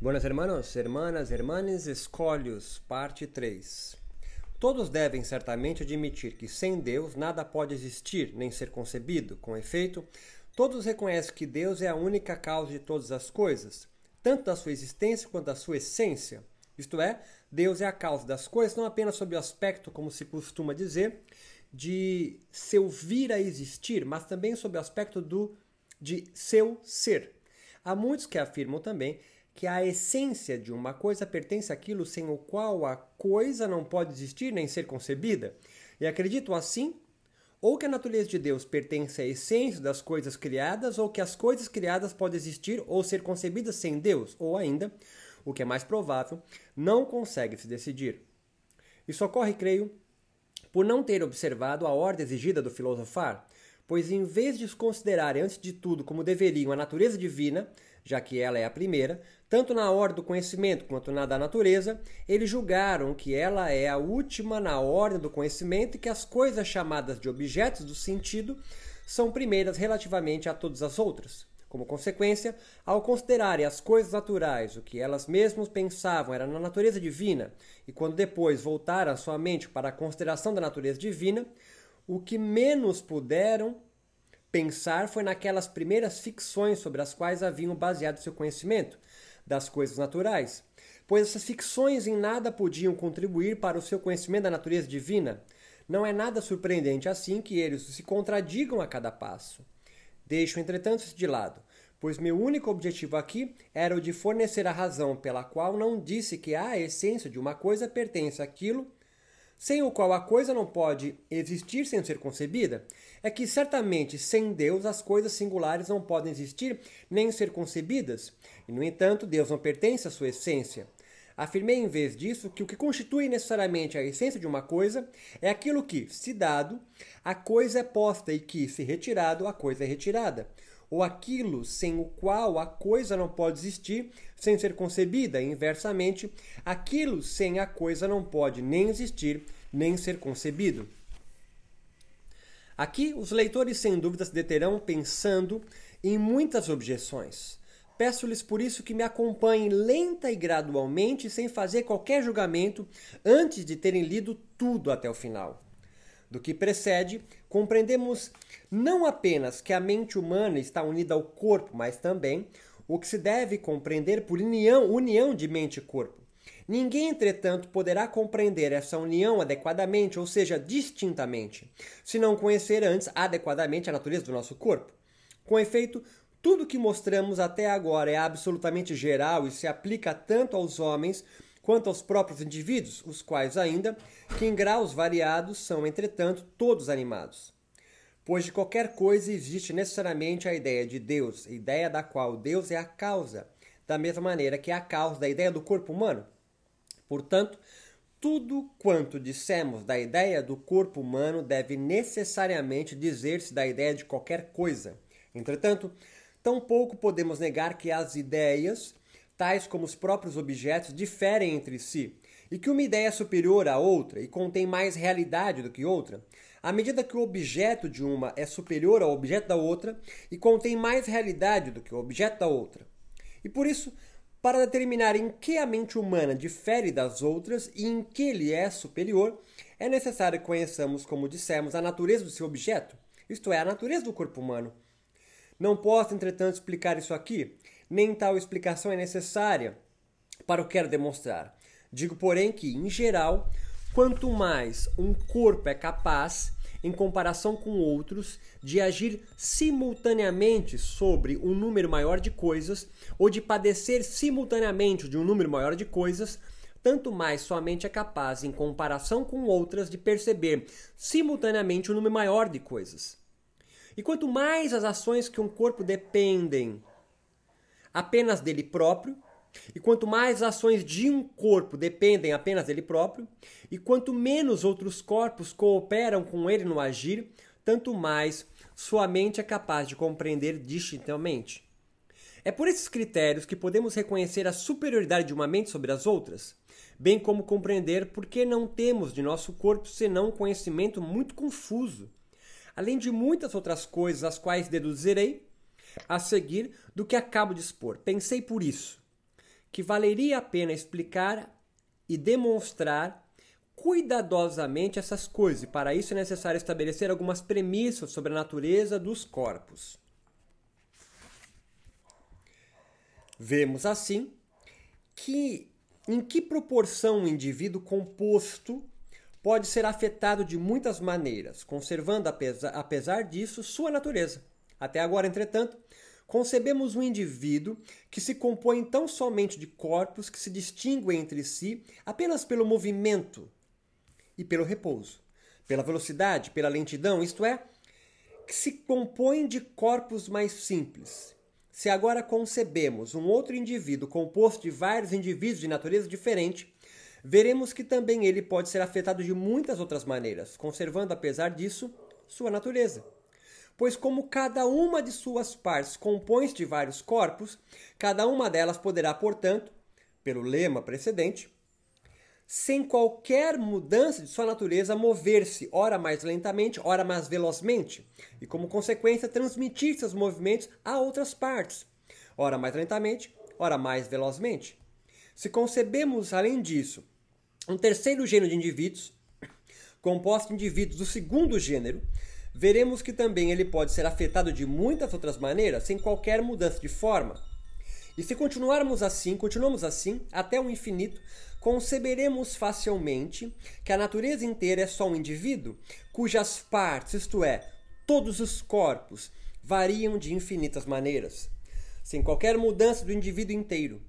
Buenas hermanos, hermanas, hermanes, escolhos, parte 3. Todos devem certamente admitir que sem Deus nada pode existir nem ser concebido. Com efeito, todos reconhecem que Deus é a única causa de todas as coisas, tanto da sua existência quanto da sua essência. Isto é, Deus é a causa das coisas, não apenas sob o aspecto, como se costuma dizer, de seu vir a existir, mas também sob o aspecto do de seu ser. Há muitos que afirmam também que a essência de uma coisa pertence àquilo sem o qual a coisa não pode existir nem ser concebida. E acreditam assim, ou que a natureza de Deus pertence à essência das coisas criadas, ou que as coisas criadas podem existir ou ser concebidas sem Deus, ou ainda, o que é mais provável, não consegue se decidir. Isso ocorre, creio, por não ter observado a ordem exigida do filosofar, pois em vez de considerarem antes de tudo como deveriam a natureza divina, já que ela é a primeira, tanto na ordem do conhecimento quanto na da natureza, eles julgaram que ela é a última na ordem do conhecimento e que as coisas chamadas de objetos do sentido são primeiras relativamente a todas as outras. Como consequência, ao considerarem as coisas naturais o que elas mesmas pensavam era na natureza divina, e quando depois voltaram a sua mente para a consideração da natureza divina, o que menos puderam pensar foi naquelas primeiras ficções sobre as quais haviam baseado seu conhecimento das coisas naturais, pois essas ficções em nada podiam contribuir para o seu conhecimento da natureza divina. Não é nada surpreendente assim que eles se contradigam a cada passo. Deixo, entretanto, isso de lado, pois meu único objetivo aqui era o de fornecer a razão pela qual não disse que a essência de uma coisa pertence àquilo sem o qual a coisa não pode existir sem ser concebida, é que certamente sem Deus as coisas singulares não podem existir nem ser concebidas, e no entanto Deus não pertence à sua essência. Afirmei em vez disso que o que constitui necessariamente a essência de uma coisa é aquilo que, se dado, a coisa é posta e que, se retirado, a coisa é retirada ou aquilo sem o qual a coisa não pode existir sem ser concebida, e inversamente, aquilo sem a coisa não pode nem existir nem ser concebido. Aqui, os leitores sem dúvida se deterão pensando em muitas objeções. Peço-lhes por isso que me acompanhem lenta e gradualmente, sem fazer qualquer julgamento, antes de terem lido tudo até o final do que precede, compreendemos não apenas que a mente humana está unida ao corpo, mas também o que se deve compreender por união, união de mente e corpo. Ninguém, entretanto, poderá compreender essa união adequadamente, ou seja, distintamente, se não conhecer antes adequadamente a natureza do nosso corpo. Com efeito, tudo que mostramos até agora é absolutamente geral e se aplica tanto aos homens quanto aos próprios indivíduos, os quais ainda, que em graus variados são, entretanto, todos animados. Pois de qualquer coisa existe necessariamente a ideia de Deus, ideia da qual Deus é a causa, da mesma maneira que é a causa da ideia do corpo humano. Portanto, tudo quanto dissemos da ideia do corpo humano deve necessariamente dizer-se da ideia de qualquer coisa. Entretanto, tampouco podemos negar que as ideias tais como os próprios objetos, diferem entre si, e que uma ideia é superior à outra e contém mais realidade do que outra, à medida que o objeto de uma é superior ao objeto da outra e contém mais realidade do que o objeto da outra. E por isso, para determinar em que a mente humana difere das outras e em que lhe é superior, é necessário que conheçamos, como dissemos, a natureza do seu objeto, isto é, a natureza do corpo humano. Não posso, entretanto, explicar isso aqui, nem tal explicação é necessária para o que quero demonstrar. Digo, porém, que, em geral, quanto mais um corpo é capaz, em comparação com outros, de agir simultaneamente sobre um número maior de coisas, ou de padecer simultaneamente de um número maior de coisas, tanto mais sua mente é capaz, em comparação com outras, de perceber simultaneamente um número maior de coisas. E quanto mais as ações que um corpo dependem apenas dele próprio, e quanto mais ações de um corpo dependem apenas dele próprio, e quanto menos outros corpos cooperam com ele no agir, tanto mais sua mente é capaz de compreender distintamente. É por esses critérios que podemos reconhecer a superioridade de uma mente sobre as outras, bem como compreender por que não temos de nosso corpo senão um conhecimento muito confuso, além de muitas outras coisas as quais deduzirei a seguir do que acabo de expor. Pensei por isso que valeria a pena explicar e demonstrar cuidadosamente essas coisas, e para isso é necessário estabelecer algumas premissas sobre a natureza dos corpos. Vemos assim que em que proporção um indivíduo composto pode ser afetado de muitas maneiras, conservando, apesar, apesar disso, sua natureza. Até agora, entretanto, concebemos um indivíduo que se compõe tão somente de corpos que se distinguem entre si apenas pelo movimento e pelo repouso, pela velocidade, pela lentidão, isto é, que se compõem de corpos mais simples. Se agora concebemos um outro indivíduo composto de vários indivíduos de natureza diferente, veremos que também ele pode ser afetado de muitas outras maneiras, conservando, apesar disso, sua natureza. Pois, como cada uma de suas partes compõe-se de vários corpos, cada uma delas poderá, portanto, pelo lema precedente, sem qualquer mudança de sua natureza, mover-se ora mais lentamente, ora mais velozmente, e como consequência transmitir seus movimentos a outras partes, ora mais lentamente, ora mais velozmente. Se concebemos, além disso, um terceiro gênero de indivíduos, composto de indivíduos do segundo gênero, veremos que também ele pode ser afetado de muitas outras maneiras, sem qualquer mudança de forma. E se continuarmos assim, continuamos assim, até o infinito, conceberemos facilmente que a natureza inteira é só um indivíduo cujas partes, isto é, todos os corpos, variam de infinitas maneiras, sem qualquer mudança do indivíduo inteiro.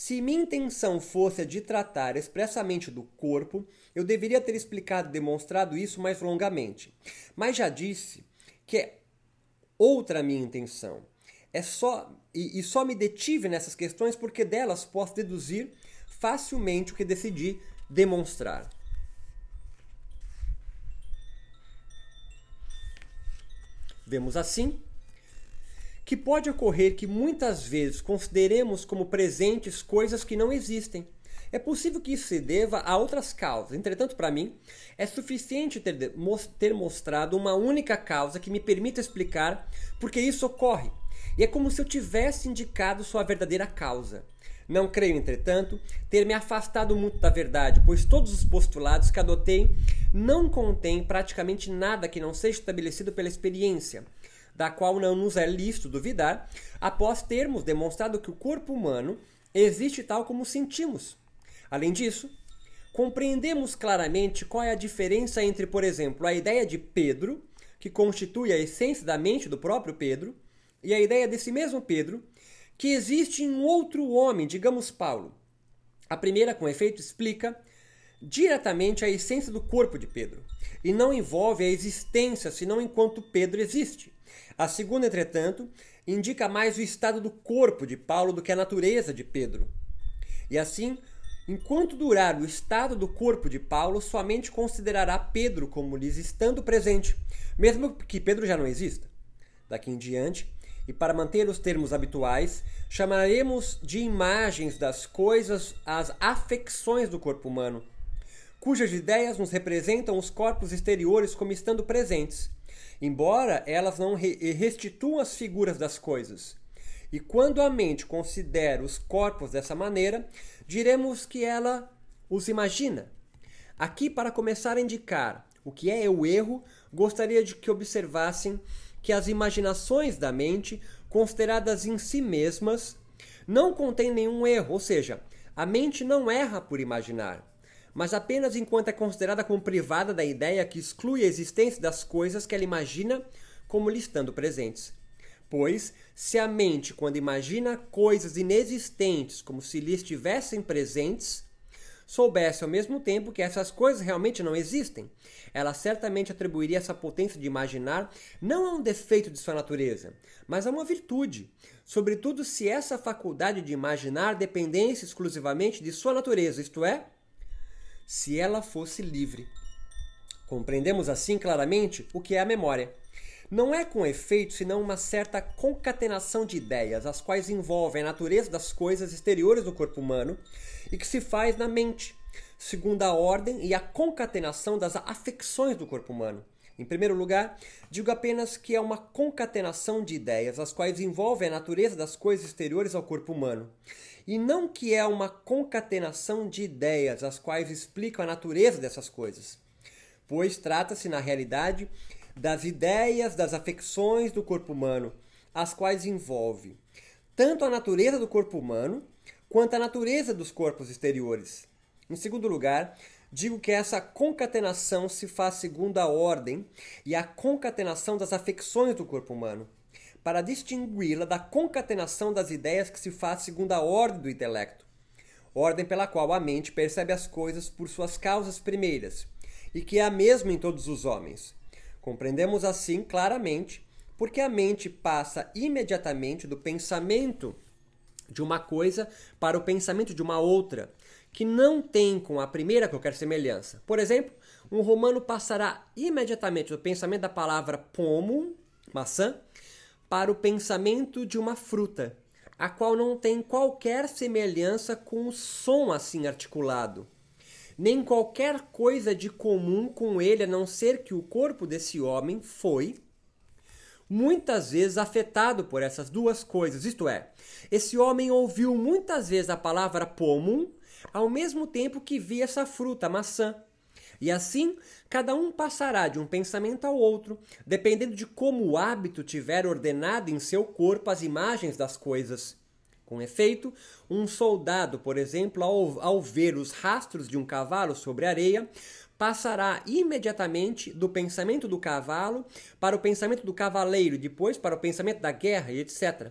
Se minha intenção fosse a de tratar expressamente do corpo, eu deveria ter explicado e demonstrado isso mais longamente. Mas já disse que é outra minha intenção. É só e, e só me detive nessas questões porque delas posso deduzir facilmente o que decidi demonstrar. Vemos assim que pode ocorrer que muitas vezes consideremos como presentes coisas que não existem. É possível que isso se deva a outras causas. Entretanto, para mim, é suficiente ter, ter mostrado uma única causa que me permita explicar por que isso ocorre. E é como se eu tivesse indicado sua verdadeira causa. Não creio, entretanto, ter me afastado muito da verdade, pois todos os postulados que adotei não contêm praticamente nada que não seja estabelecido pela experiência, da qual não nos é lícito duvidar, após termos demonstrado que o corpo humano existe tal como sentimos. Além disso, compreendemos claramente qual é a diferença entre, por exemplo, a ideia de Pedro, que constitui a essência da mente do próprio Pedro, e a ideia desse mesmo Pedro, que existe em outro homem, digamos Paulo. A primeira, com efeito, explica diretamente a essência do corpo de Pedro e não envolve a existência senão enquanto Pedro existe. A segunda, entretanto, indica mais o estado do corpo de Paulo do que a natureza de Pedro. E assim, enquanto durar o estado do corpo de Paulo, somente considerará Pedro como lhes estando presente, mesmo que Pedro já não exista. Daqui em diante, e para manter os termos habituais, chamaremos de imagens das coisas as afecções do corpo humano, cujas ideias nos representam os corpos exteriores como estando presentes, embora elas não restituam as figuras das coisas. E quando a mente considera os corpos dessa maneira, diremos que ela os imagina. Aqui, para começar a indicar o que é o erro, gostaria de que observassem que as imaginações da mente, consideradas em si mesmas, não contêm nenhum erro, ou seja, a mente não erra por imaginar, mas apenas enquanto é considerada como privada da ideia que exclui a existência das coisas que ela imagina como lhe estando presentes. Pois, se a mente, quando imagina coisas inexistentes como se lhe estivessem presentes, soubesse ao mesmo tempo que essas coisas realmente não existem, ela certamente atribuiria essa potência de imaginar não a um defeito de sua natureza, mas a uma virtude, sobretudo se essa faculdade de imaginar dependesse exclusivamente de sua natureza, isto é, se ela fosse livre. Compreendemos assim claramente o que é a memória. Não é com efeito senão uma certa concatenação de ideias, as quais envolvem a natureza das coisas exteriores do corpo humano e que se faz na mente, segundo a ordem e a concatenação das afecções do corpo humano. Em primeiro lugar, digo apenas que é uma concatenação de ideias, as quais envolvem a natureza das coisas exteriores ao corpo humano, e não que é uma concatenação de ideias, as quais explicam a natureza dessas coisas, pois trata-se, na realidade, das ideias, das afecções do corpo humano, as quais envolve tanto a natureza do corpo humano quanto a natureza dos corpos exteriores. Em segundo lugar, digo que essa concatenação se faz segundo a ordem e a concatenação das afecções do corpo humano, para distingui-la da concatenação das ideias que se faz segundo a ordem do intelecto, ordem pela qual a mente percebe as coisas por suas causas primeiras, e que é a mesma em todos os homens. Compreendemos assim claramente porque a mente passa imediatamente do pensamento de uma coisa para o pensamento de uma outra, que não tem com a primeira qualquer semelhança. Por exemplo, um romano passará imediatamente do pensamento da palavra pomo, maçã, para o pensamento de uma fruta, a qual não tem qualquer semelhança com o som assim articulado, nem qualquer coisa de comum com ele, a não ser que o corpo desse homem foi muitas vezes afetado por essas duas coisas, isto é, esse homem ouviu muitas vezes a palavra pomum ao mesmo tempo que via essa fruta, a maçã. E assim, cada um passará de um pensamento ao outro, dependendo de como o hábito tiver ordenado em seu corpo as imagens das coisas. Com efeito, um soldado, por exemplo, ao, ao ver os rastros de um cavalo sobre a areia, passará imediatamente do pensamento do cavalo para o pensamento do cavaleiro, depois para o pensamento da guerra e etc.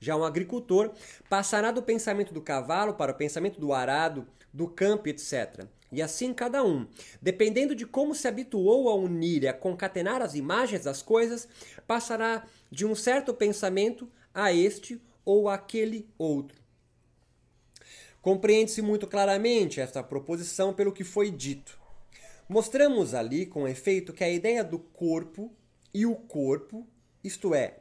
Já um agricultor passará do pensamento do cavalo para o pensamento do arado, do campo, etc. E assim cada um, dependendo de como se habituou a unir e a concatenar as imagens das coisas, passará de um certo pensamento a este ou aquele outro. Compreende-se muito claramente esta proposição pelo que foi dito. Mostramos ali, com efeito, que a ideia do corpo e o corpo, isto é,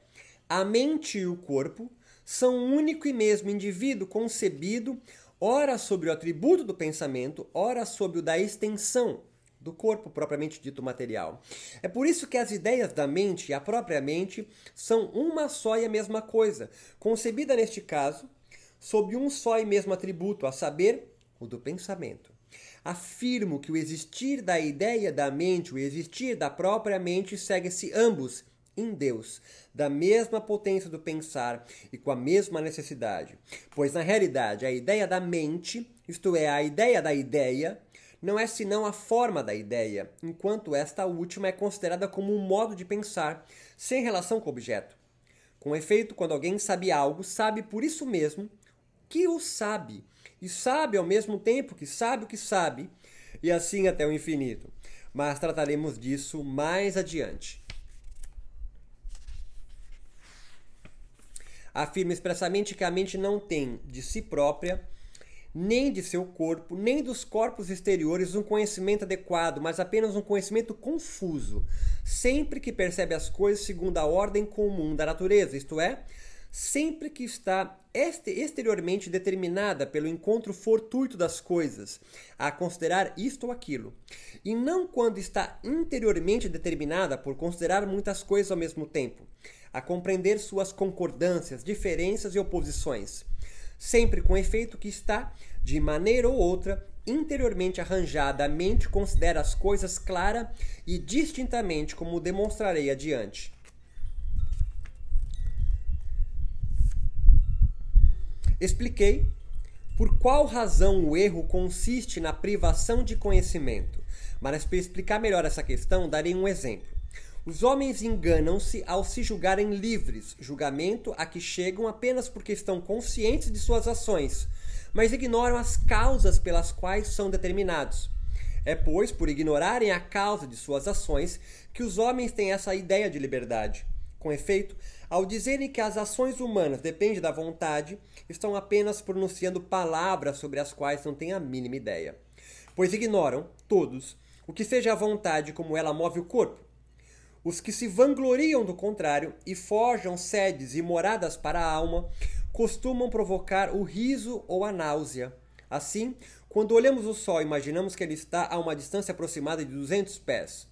a mente e o corpo, são um único e mesmo indivíduo concebido, ora sobre o atributo do pensamento, ora sobre o da extensão do corpo propriamente dito material. É por isso que as ideias da mente e a própria mente são uma só e a mesma coisa, concebida neste caso sob um só e mesmo atributo, a saber, o do pensamento. Afirmo que o existir da ideia da mente, o existir da própria mente, segue-se ambos em Deus, da mesma potência do pensar e com a mesma necessidade. Pois na realidade, a ideia da mente, isto é, a ideia da ideia, não é senão a forma da ideia, enquanto esta última é considerada como um modo de pensar, sem relação com o objeto. Com efeito, quando alguém sabe algo, sabe por isso mesmo que o sabe, e sabe ao mesmo tempo que sabe o que sabe, e assim até o infinito. Mas trataremos disso mais adiante. Afirma expressamente que a mente não tem de si própria, nem de seu corpo, nem dos corpos exteriores um conhecimento adequado, mas apenas um conhecimento confuso, sempre que percebe as coisas segundo a ordem comum da natureza, isto é, sempre que está exteriormente determinada pelo encontro fortuito das coisas, a considerar isto ou aquilo, e não quando está interiormente determinada por considerar muitas coisas ao mesmo tempo, a compreender suas concordâncias, diferenças e oposições, sempre com efeito que está, de maneira ou outra, interiormente arranjada, a mente considera as coisas clara e distintamente, como demonstrarei adiante. Expliquei por qual razão o erro consiste na privação de conhecimento. Mas para explicar melhor essa questão, darei um exemplo. Os homens enganam-se ao se julgarem livres, julgamento a que chegam apenas porque estão conscientes de suas ações, mas ignoram as causas pelas quais são determinados. É, pois, por ignorarem a causa de suas ações que os homens têm essa ideia de liberdade. Com efeito, ao dizerem que as ações humanas dependem da vontade, estão apenas pronunciando palavras sobre as quais não têm a mínima ideia. Pois ignoram, todos, o que seja a vontade como ela move o corpo os que se vangloriam do contrário e forjam sedes e moradas para a alma costumam provocar o riso ou a náusea. Assim, quando olhamos o Sol, imaginamos que ele está a uma distância aproximada de 200 pés.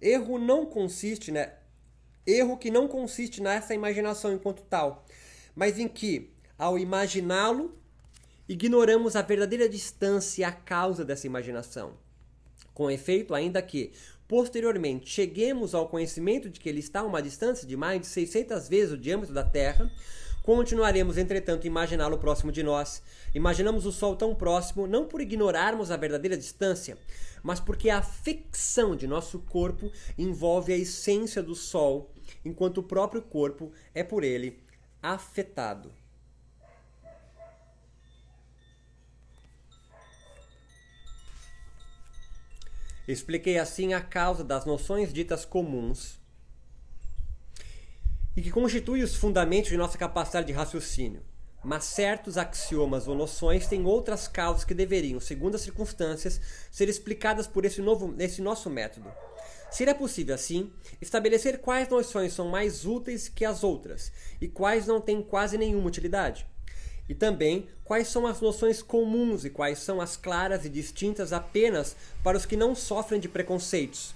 Erro não consiste, né? Erro que não consiste nessa imaginação enquanto tal, mas em que, ao imaginá-lo, ignoramos a verdadeira distância e a causa dessa imaginação. Com efeito, ainda que posteriormente cheguemos ao conhecimento de que ele está a uma distância de mais de 600 vezes o diâmetro da Terra, continuaremos, entretanto, imaginá-lo próximo de nós. Imaginamos o Sol tão próximo não por ignorarmos a verdadeira distância, mas porque a ficção de nosso corpo envolve a essência do Sol, enquanto o próprio corpo é por ele afetado. Expliquei assim a causa das noções ditas comuns e que constituem os fundamentos de nossa capacidade de raciocínio. Mas certos axiomas ou noções têm outras causas que deveriam, segundo as circunstâncias, ser explicadas por esse, novo, esse nosso método. Seria possível, assim, estabelecer quais noções são mais úteis que as outras e quais não têm quase nenhuma utilidade. E também quais são as noções comuns e quais são as claras e distintas apenas para os que não sofrem de preconceitos.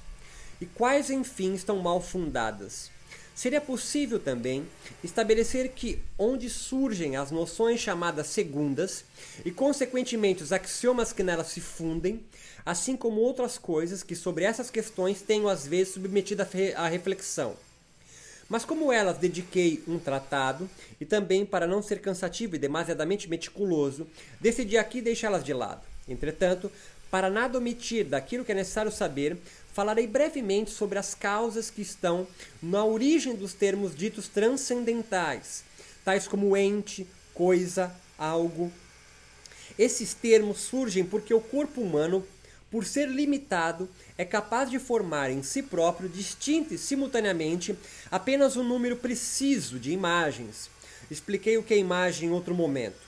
E quais, enfim, estão mal fundadas. Seria possível também estabelecer que, onde surgem as noções chamadas segundas, e consequentemente os axiomas que nelas se fundem, assim como outras coisas que sobre essas questões tenho às vezes submetido à reflexão. Mas como elas dediquei um tratado, e também para não ser cansativo e demasiadamente meticuloso, decidi aqui deixá-las de lado. Entretanto, para nada omitir daquilo que é necessário saber, falarei brevemente sobre as causas que estão na origem dos termos ditos transcendentais, tais como ente, coisa, algo. Esses termos surgem porque o corpo humano, por ser limitado, é capaz de formar em si próprio, distinto e simultaneamente, apenas um número preciso de imagens. Expliquei o que é imagem em outro momento.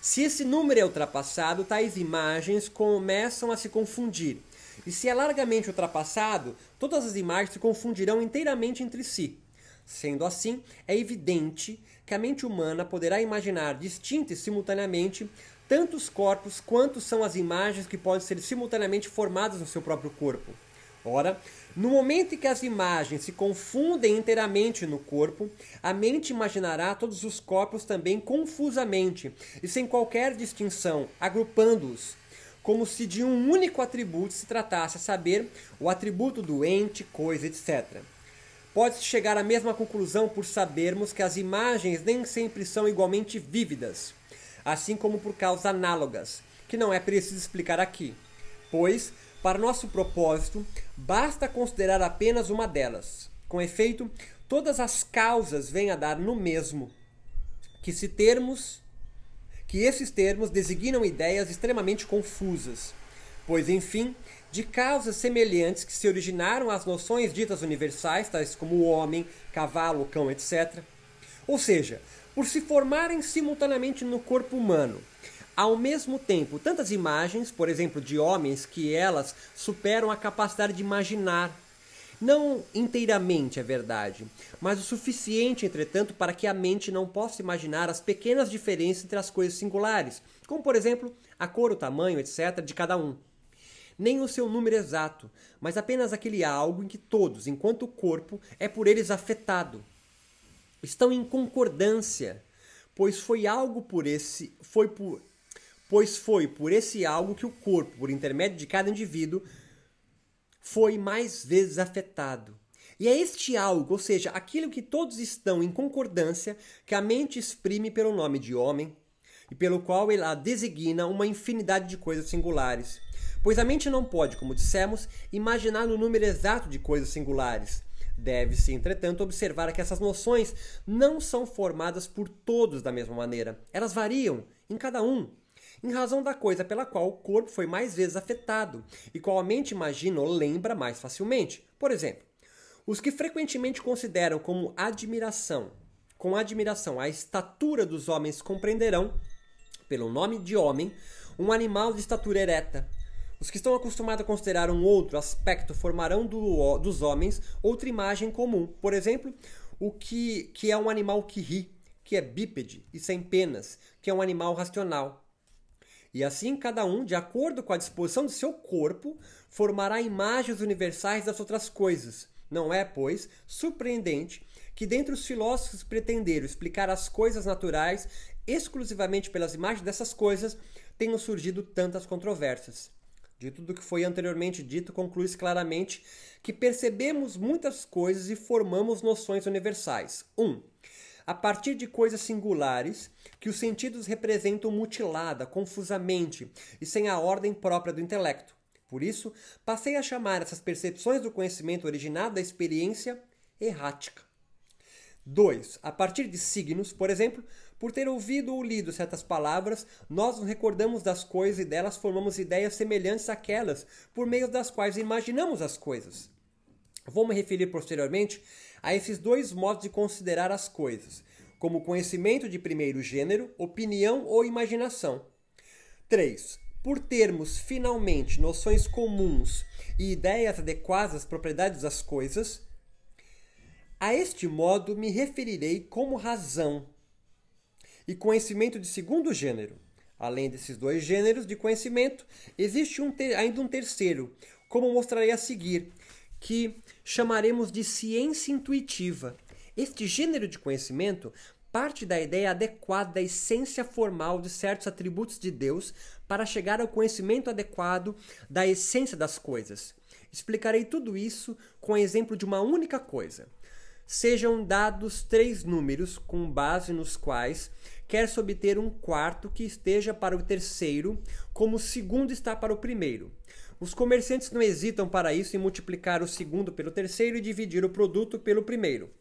Se esse número é ultrapassado, tais imagens começam a se confundir. E se é largamente ultrapassado, todas as imagens se confundirão inteiramente entre si. Sendo assim, é evidente que a mente humana poderá imaginar distinta e simultaneamente tantos corpos quanto são as imagens que podem ser simultaneamente formadas no seu próprio corpo. Ora, no momento em que as imagens se confundem inteiramente no corpo, a mente imaginará todos os corpos também confusamente e sem qualquer distinção, agrupando-os, como se de um único atributo se tratasse, a saber, o atributo do ente, coisa, etc. Pode-se chegar à mesma conclusão por sabermos que as imagens nem sempre são igualmente vívidas assim como por causas análogas, que não é preciso explicar aqui, pois, para nosso propósito, basta considerar apenas uma delas. Com efeito, todas as causas vêm a dar no mesmo, que se termos que esses termos designam ideias extremamente confusas, pois enfim, de causas semelhantes que se originaram as noções ditas universais, tais como o homem, cavalo, cão, etc. Ou seja, por se formarem simultaneamente no corpo humano. Ao mesmo tempo, tantas imagens, por exemplo, de homens, que elas superam a capacidade de imaginar. Não inteiramente, é verdade, mas o suficiente, entretanto, para que a mente não possa imaginar as pequenas diferenças entre as coisas singulares, como, por exemplo, a cor, o tamanho, etc., de cada um. Nem o seu número exato, mas apenas aquele algo em que todos, enquanto o corpo, é por eles afetado estão em concordância, pois foi algo por esse foi por pois foi por esse algo que o corpo, por intermédio de cada indivíduo, foi mais vezes afetado. E é este algo, ou seja, aquilo que todos estão em concordância, que a mente exprime pelo nome de homem, e pelo qual ela designa uma infinidade de coisas singulares. Pois a mente não pode, como dissemos, imaginar o número exato de coisas singulares, Deve-se, entretanto, observar que essas noções não são formadas por todos da mesma maneira. Elas variam em cada um, em razão da coisa pela qual o corpo foi mais vezes afetado e qual a mente imagina ou lembra mais facilmente. Por exemplo, os que frequentemente consideram como admiração, com admiração a estatura dos homens compreenderão, pelo nome de homem, um animal de estatura ereta, os que estão acostumados a considerar um outro aspecto formarão do, dos homens outra imagem comum. Por exemplo, o que, que é um animal que ri, que é bípede e sem penas, que é um animal racional. E assim cada um, de acordo com a disposição de seu corpo, formará imagens universais das outras coisas. Não é, pois, surpreendente que dentre os filósofos pretenderam explicar as coisas naturais exclusivamente pelas imagens dessas coisas, tenham surgido tantas controvérsias. De tudo que foi anteriormente dito, conclui-se claramente que percebemos muitas coisas e formamos noções universais. 1. Um, a partir de coisas singulares que os sentidos representam mutilada, confusamente e sem a ordem própria do intelecto. Por isso, passei a chamar essas percepções do conhecimento originado da experiência errática. 2. A partir de signos, por exemplo, por ter ouvido ou lido certas palavras, nós nos recordamos das coisas e delas formamos ideias semelhantes àquelas por meio das quais imaginamos as coisas. Vou me referir posteriormente a esses dois modos de considerar as coisas, como conhecimento de primeiro gênero, opinião ou imaginação. 3. Por termos finalmente noções comuns e ideias adequadas às propriedades das coisas, a este modo me referirei como razão e conhecimento de segundo gênero. Além desses dois gêneros de conhecimento, existe um ainda um terceiro, como mostrarei a seguir, que chamaremos de ciência intuitiva. Este gênero de conhecimento parte da ideia adequada da essência formal de certos atributos de Deus para chegar ao conhecimento adequado da essência das coisas. Explicarei tudo isso com o exemplo de uma única coisa. Sejam dados três números com base nos quais quer-se obter um quarto que esteja para o terceiro, como o segundo está para o primeiro. Os comerciantes não hesitam para isso em multiplicar o segundo pelo terceiro e dividir o produto pelo primeiro.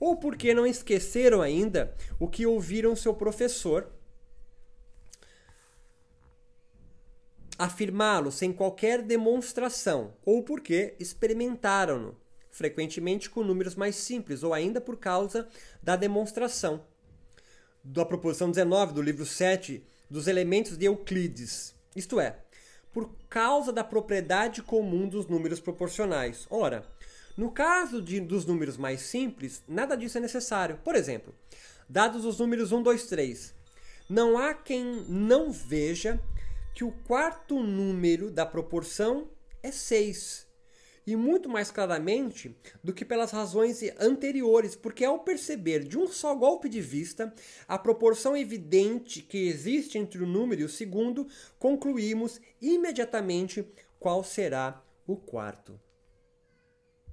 Ou porque não esqueceram ainda o que ouviram seu professor afirmá-lo sem qualquer demonstração, ou porque experimentaram-no, frequentemente com números mais simples, ou ainda por causa da demonstração da proposição 19 do livro 7 dos elementos de Euclides. Isto é, por causa da propriedade comum dos números proporcionais. Ora, no caso de, dos números mais simples, nada disso é necessário. Por exemplo, dados os números 1, 2, 3, não há quem não veja que o quarto número da proporção é 6 e muito mais claramente do que pelas razões anteriores, porque ao perceber de um só golpe de vista a proporção evidente que existe entre o número e o segundo, concluímos imediatamente qual será o quarto.